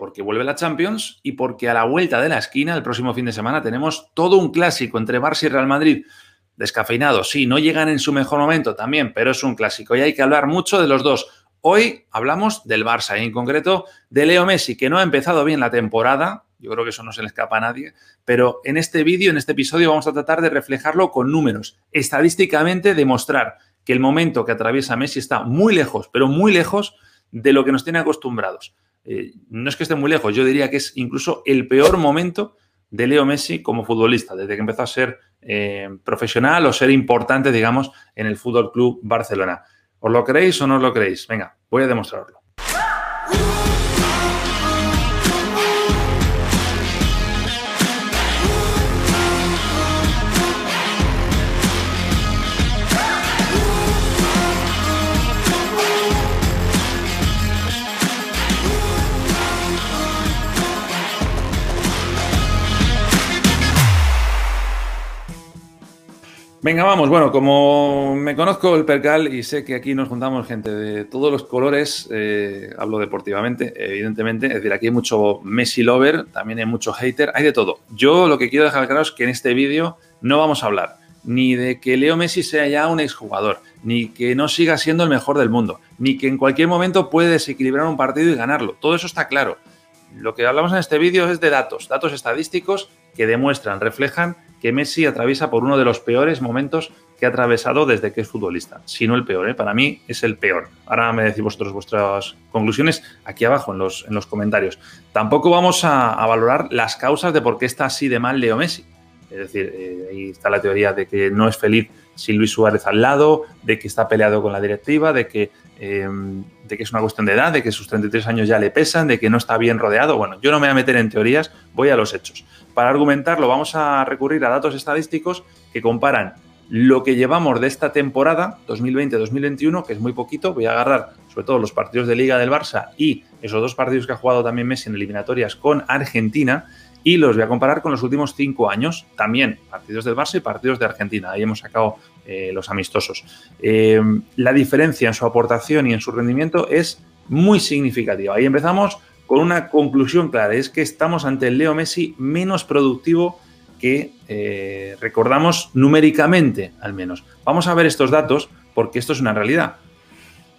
Porque vuelve la Champions y porque a la vuelta de la esquina, el próximo fin de semana, tenemos todo un clásico entre Barça y Real Madrid. Descafeinado, sí, no llegan en su mejor momento también, pero es un clásico y hay que hablar mucho de los dos. Hoy hablamos del Barça y en concreto de Leo Messi, que no ha empezado bien la temporada, yo creo que eso no se le escapa a nadie, pero en este vídeo, en este episodio, vamos a tratar de reflejarlo con números, estadísticamente demostrar que el momento que atraviesa Messi está muy lejos, pero muy lejos de lo que nos tiene acostumbrados. Eh, no es que esté muy lejos, yo diría que es incluso el peor momento de Leo Messi como futbolista, desde que empezó a ser eh, profesional o ser importante, digamos, en el Fútbol Club Barcelona. ¿Os lo creéis o no os lo creéis? Venga, voy a demostrarlo. Venga, vamos. Bueno, como me conozco el percal y sé que aquí nos juntamos gente de todos los colores, eh, hablo deportivamente, evidentemente. Es decir, aquí hay mucho Messi lover, también hay mucho hater, hay de todo. Yo lo que quiero dejar claro es que en este vídeo no vamos a hablar ni de que Leo Messi sea ya un exjugador, ni que no siga siendo el mejor del mundo, ni que en cualquier momento puede desequilibrar un partido y ganarlo. Todo eso está claro. Lo que hablamos en este vídeo es de datos, datos estadísticos que demuestran, reflejan que Messi atraviesa por uno de los peores momentos que ha atravesado desde que es futbolista. Si no el peor, ¿eh? para mí es el peor. Ahora me decís vosotros vuestras conclusiones aquí abajo en los, en los comentarios. Tampoco vamos a, valorar las causas de por qué está así de mal Leo Messi. Es decir, eh, ahí está la teoría de que no es feliz sin Luis Suárez al lado, de que está peleado con la directiva, de que, em, de que es una cuestión de edad, de que sus 33 años ya le pesan, de que no está bien rodeado. Bueno, yo no me voy a meter en teorías, voy a los hechos. Para argumentarlo vamos a recurrir a datos estadísticos que comparan lo que llevamos de esta temporada 2020-2021, que es muy poquito, voy a agarrar sobre todo los partidos de Liga del Barça y esos dos partidos que ha jugado también Messi en eliminatorias con Argentina, y los voy a comparar con los últimos cinco años, también partidos del Barça y partidos de Argentina. Ahí hemos sacado eh, los amistosos. Eh, la diferencia en su aportación y en su rendimiento es muy significativa. Ahí empezamos con una conclusión clara, es que estamos ante el Leo Messi menos productivo que eh, recordamos numéricamente, al menos. Vamos a ver estos datos porque esto es una realidad.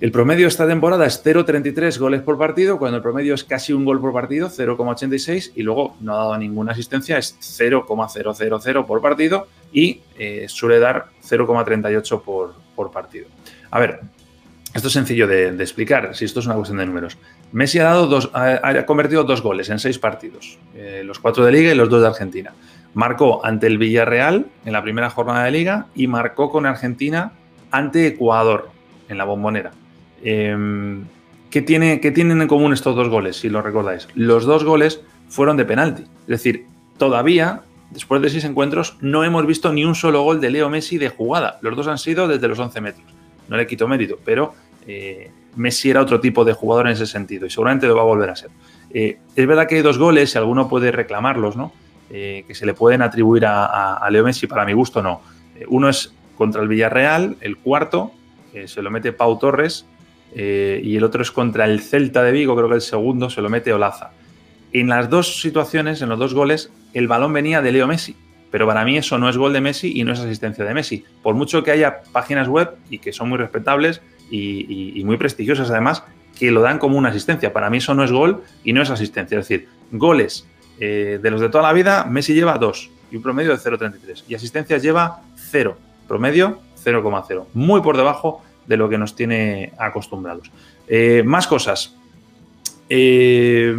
El promedio esta temporada es 0,33 goles por partido, cuando el promedio es casi un gol por partido, 0,86, y luego no ha dado ninguna asistencia, es 0,000 por partido y eh, suele dar 0,38 por, por partido. A ver, esto es sencillo de, explicar, si esto es una cuestión de números. Messi ha, dado dos, ha, convertido dos goles en seis partidos, eh, los cuatro de Liga y los dos de Argentina. Marcó ante el Villarreal en la primera jornada de Liga y marcó con Argentina ante Ecuador en la bombonera. Em, ¿qué, tiene, ¿Qué tienen en común estos dos goles, si lo recordáis? Los dos goles fueron de penalti. Es decir, todavía, después de seis encuentros, no hemos visto ni un solo gol de Leo Messi de jugada. Los dos han sido desde los 11 metros. No le quito mérito, pero eh, Messi era otro tipo de jugador en ese sentido y seguramente lo va a volver a ser. Eh, es verdad que hay dos goles, y alguno puede reclamarlos, ¿no? Eh, que se le pueden atribuir a, Leo Messi, para mi gusto no. uno es contra el Villarreal, el cuarto, que se lo mete Pau Torres, y el otro es contra el Celta de Vigo, creo que el segundo se lo mete Olaza. En las dos situaciones, en los dos goles, el balón venía de Leo Messi. Pero para mí eso no es gol de Messi y no es asistencia de Messi. Por mucho que haya páginas web y que son muy respetables y, muy prestigiosas además, que lo dan como una asistencia. Para mí eso no es gol y no es asistencia. Es decir, goles eh, de los de toda la vida, Messi lleva 2 y un promedio de 0,33. Y asistencias lleva 0, promedio 0,0. Muy por debajo de lo que nos tiene acostumbrados. Eh, más cosas. Eh,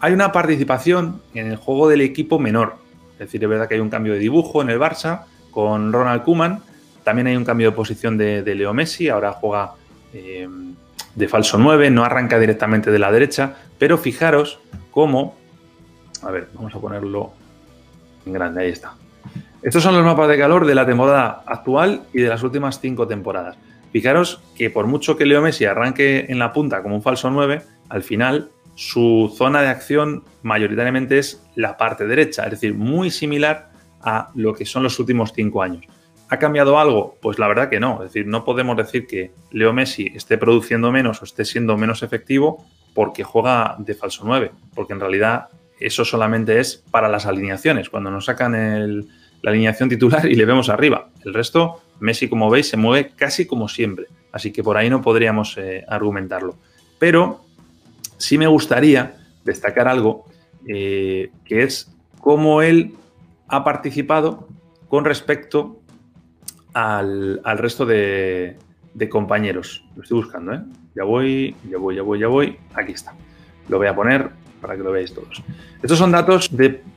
hay una participación en el juego del equipo menor. Es decir, es verdad que hay un cambio de dibujo en el Barça con Ronald Kuman, también hay un cambio de posición de, Leo Messi, ahora juega eh, de falso 9, no arranca directamente de la derecha, pero fijaros cómo, a ver, vamos a ponerlo en grande, ahí está. Estos son los mapas de calor de la temporada actual y de las últimas cinco temporadas. Fijaros que por mucho que Leo Messi arranque en la punta como un falso 9, al final su zona de acción mayoritariamente es la parte derecha, es decir, muy similar a lo que son los últimos cinco años. ¿Ha cambiado algo? Pues la verdad que no. Es decir, no podemos decir que Leo Messi esté produciendo menos o esté siendo menos efectivo porque juega de falso 9, porque en realidad eso solamente es para las alineaciones, cuando nos sacan la alineación titular y le vemos arriba. El resto, Messi, como veis, se mueve casi como siempre, así que por ahí no podríamos eh, argumentarlo. Pero sí me gustaría destacar algo, eh, que es cómo él ha participado con respecto al, resto de, compañeros. Lo estoy buscando, ¿eh? Ya voy, ya voy, ya voy, ya voy. Aquí está. Lo voy a poner para que lo veáis todos. Estos son datos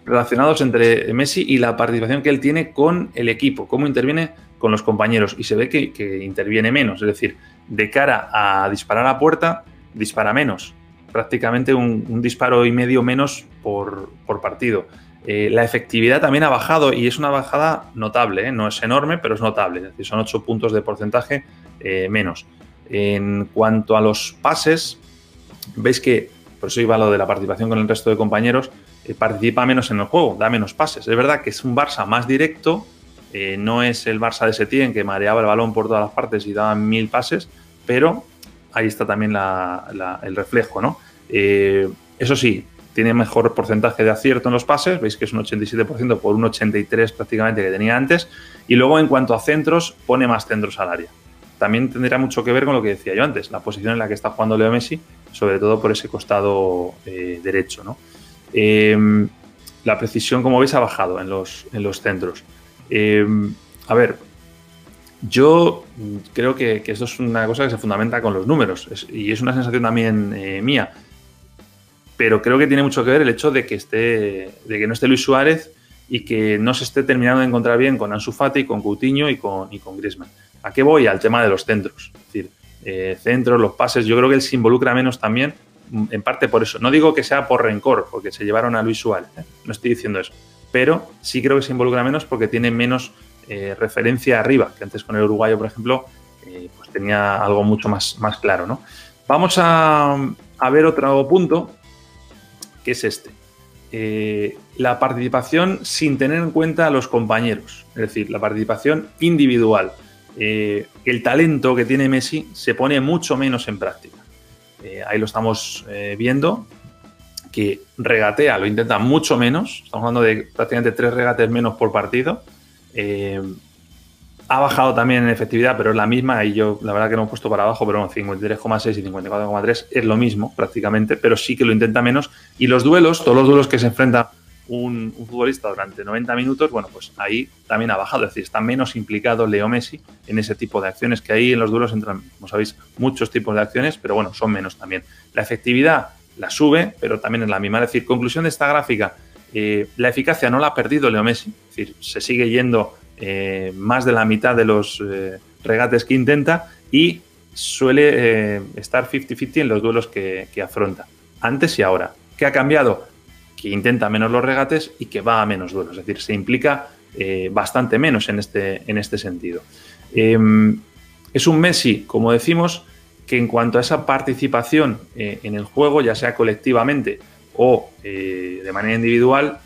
relacionados entre Messi y la participación que él tiene con el equipo, cómo interviene con los compañeros. Y se ve que, interviene menos, es decir, de cara a disparar a puerta, dispara menos. Prácticamente un, disparo y medio menos por partido. Eh, la efectividad también ha bajado y es una bajada notable, ¿eh? no es enorme, pero es notable, son 8 puntos de porcentaje eh, menos. En cuanto a los pases, veis que, por eso iba lo de la participación con el resto de compañeros, participa menos en el juego, da menos pases. Es verdad que es un Barça más directo, no es el Barça de Setién que mareaba el balón por todas las partes y daba mil pases, pero ahí está también el reflejo, ¿no? eso sí, tiene mejor porcentaje de acierto en los pases, veis que es un 87% por un 83% prácticamente que tenía antes, y luego en cuanto a centros, pone más centros al área. También tendrá mucho que ver con lo que decía yo antes, la posición en la que está jugando Leo Messi, sobre todo por ese costado eh, derecho. ¿no? La precisión, como veis, ha bajado en los centros. Em, a ver, yo creo que, esto es una cosa que se fundamenta con los números y es una sensación también eh, mía pero creo que tiene mucho que ver el hecho de que esté, de que no esté Luis Suárez y que no se esté terminando de encontrar bien con Ansu Fati, con Coutinho y con, y Griezmann. ¿A qué voy? Al tema de los centros. Decir, eh, centros, los pases, yo creo que él se involucra menos también, en parte por eso. No digo que sea por rencor, porque se llevaron a Luis Suárez, ¿eh? no estoy diciendo eso, pero sí creo que se involucra menos porque tiene menos eh, referencia arriba, que antes con el uruguayo, por ejemplo, pues tenía algo mucho más, más claro. ¿no? Vamos a, a ver otro punto que es este. Eh, la participación sin tener en cuenta a los compañeros, es decir, la participación individual. Eh, el talento que tiene Messi se pone mucho menos en práctica. Eh, ahí lo estamos viendo, que regatea, lo intenta mucho menos, estamos hablando de prácticamente tres regates menos por partido. Ha bajado también en efectividad, pero es la misma. Y yo, la verdad, que no he puesto para abajo, pero 53,6 y 54,3 es lo mismo prácticamente, pero sí que lo intenta menos. Y los duelos, todos los duelos que se enfrenta un, futbolista durante 90 minutos, bueno, pues ahí también ha bajado. Es decir, está menos implicado Leo Messi en ese tipo de acciones, que ahí en los duelos entran, como sabéis, muchos tipos de acciones, pero bueno, son menos también. La efectividad la sube, pero también es la misma. Es decir, conclusión de esta gráfica, eh, la eficacia no la ha perdido Leo Messi, es decir, se sigue yendo eh, más de la mitad de los eh, regates que intenta y suele estar 50-50 en los duelos que, afronta, antes y ahora. ¿Qué ha cambiado? Que intenta menos los regates y que va a menos duelos, es decir, se implica bastante menos en este, en este sentido. Em, es un Messi, como decimos, que en cuanto a esa participación en el juego, ya sea colectivamente o de manera individual,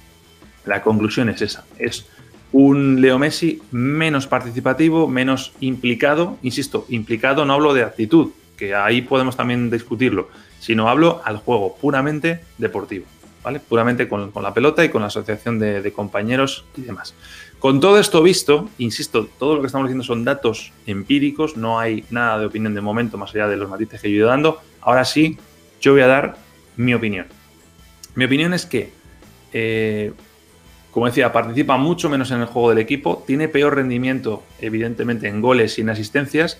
la conclusión es esa. Es un Leo Messi menos participativo, menos implicado, insisto, implicado no hablo de actitud, que ahí podemos también discutirlo, sino hablo al juego puramente deportivo, ¿vale? Puramente con, la pelota y con la asociación de, compañeros y demás. Con todo esto visto, insisto, todo lo que estamos diciendo son datos empíricos, no hay nada de opinión de momento más allá de los matices que yo he ido dando. Ahora sí, yo voy a dar mi opinión. Mi opinión es que eh, como decía, participa mucho menos en el juego del equipo, tiene peor rendimiento, evidentemente, en goles y en asistencias,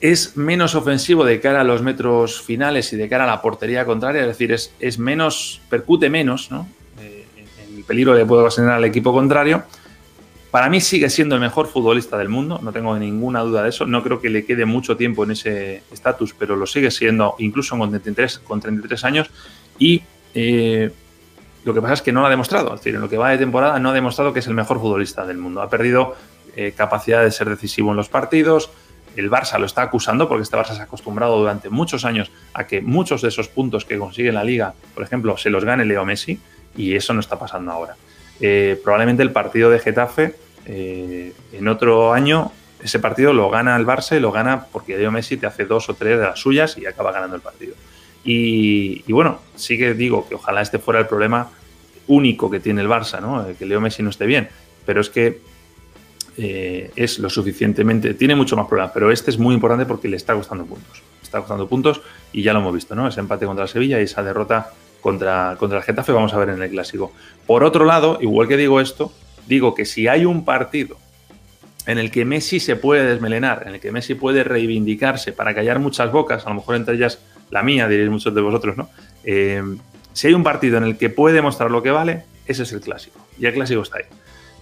es menos ofensivo de cara a los metros finales y de cara a la portería contraria, es decir, es, menos, percute menos, ¿no? Eh, en el peligro que puede ocasionar al equipo contrario. Para mí sigue siendo el mejor futbolista del mundo, no tengo ninguna duda de eso. No creo que le quede mucho tiempo en ese estatus, pero lo sigue siendo incluso con 33, con 33 años. Y eh, lo que pasa es que no lo ha demostrado. Es decir, en lo que va de temporada no ha demostrado que es el mejor futbolista del mundo. Ha perdido eh, capacidad de ser decisivo en los partidos. El Barça lo está acusando porque este Barça se ha acostumbrado durante muchos años a que muchos de esos puntos que consigue en la liga, por ejemplo, se los gane Leo Messi y eso no está pasando ahora. Eh, probablemente el partido de Getafe eh, en otro año ese partido lo gana el Barça y lo gana porque Leo Messi te hace dos o tres de las suyas y acaba ganando el partido. Y, bueno, sí que digo que ojalá este fuera el problema único que tiene el Barça, ¿no? que Leo Messi no esté bien, pero es que eh, es lo suficientemente, tiene mucho más problemas, pero este es muy importante porque le está costando puntos. Está costando puntos y ya lo hemos visto, ¿no? Ese empate contra Sevilla y esa derrota contra, contra el Getafe, vamos a ver en el clásico. Por otro lado, igual que digo esto, digo que si hay un partido en el que Messi se puede desmelenar, en el que Messi puede reivindicarse para callar muchas bocas, a lo mejor entre ellas la mía, diréis muchos de vosotros, ¿no? Eh, si hay un partido en el que puede demostrar lo que vale, ese es el clásico. Y el clásico está ahí.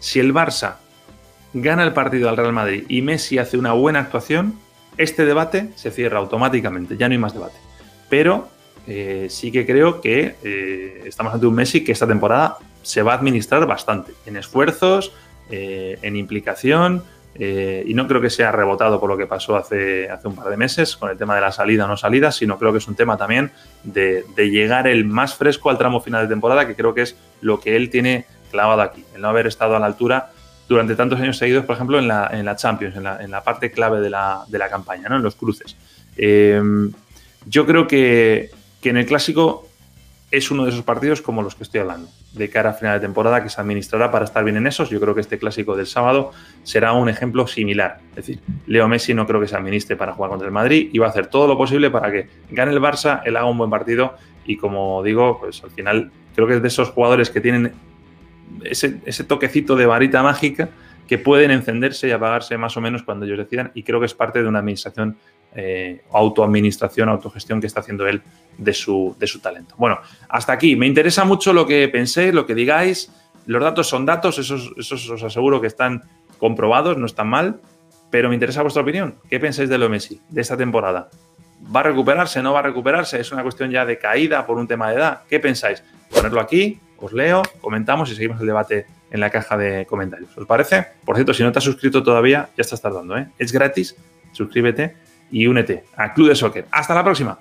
Si el Barça gana el partido al Real Madrid y Messi hace una buena actuación, este debate se cierra automáticamente, ya no hay más debate. Pero eh, sí que creo que eh, estamos ante un Messi que esta temporada se va a administrar bastante en esfuerzos, eh, en implicación, y no creo que sea rebotado por lo que pasó hace, hace un par de meses con el tema de la salida o no salida, sino creo que es un tema también de, de llegar el más fresco al tramo final de temporada, que creo que es lo que él tiene clavado aquí, el no haber estado a la altura durante tantos años seguidos, por ejemplo, en la, en la Champions, en la, en la, parte clave de la, de la campaña, ¿no? en los cruces. Eh, yo creo que, que, en el clásico es uno de esos partidos como los que estoy hablando, de cara a final de temporada que se administrará para estar bien en esos. Yo creo que este clásico del sábado será un ejemplo similar. Es decir, Leo Messi no creo que se administre para jugar contra el Madrid y va a hacer todo lo posible para que gane el Barça, él haga un buen partido y como digo, pues al final creo que es de esos jugadores que tienen ese, toquecito de varita mágica que pueden encenderse y apagarse más o menos cuando ellos decidan y creo que es parte de una administración, eh, autoadministración, autogestión que está haciendo él de su, de su talento. Bueno, hasta aquí. Me interesa mucho lo que penséis, lo que digáis. Los datos son datos, esos, os aseguro que están comprobados, no están mal, pero me interesa vuestra opinión. ¿Qué pensáis de lo Messi, de esta temporada? ¿Va a recuperarse? ¿No va a recuperarse? ¿Es una cuestión ya de caída por un tema de edad? ¿Qué pensáis? Ponerlo aquí, os leo, comentamos y seguimos el debate en la caja de comentarios. ¿Os parece? Por cierto, si no te has suscrito todavía, ya estás tardando, ¿eh? Es gratis, suscríbete y únete a Club de Soccer. Hasta la próxima.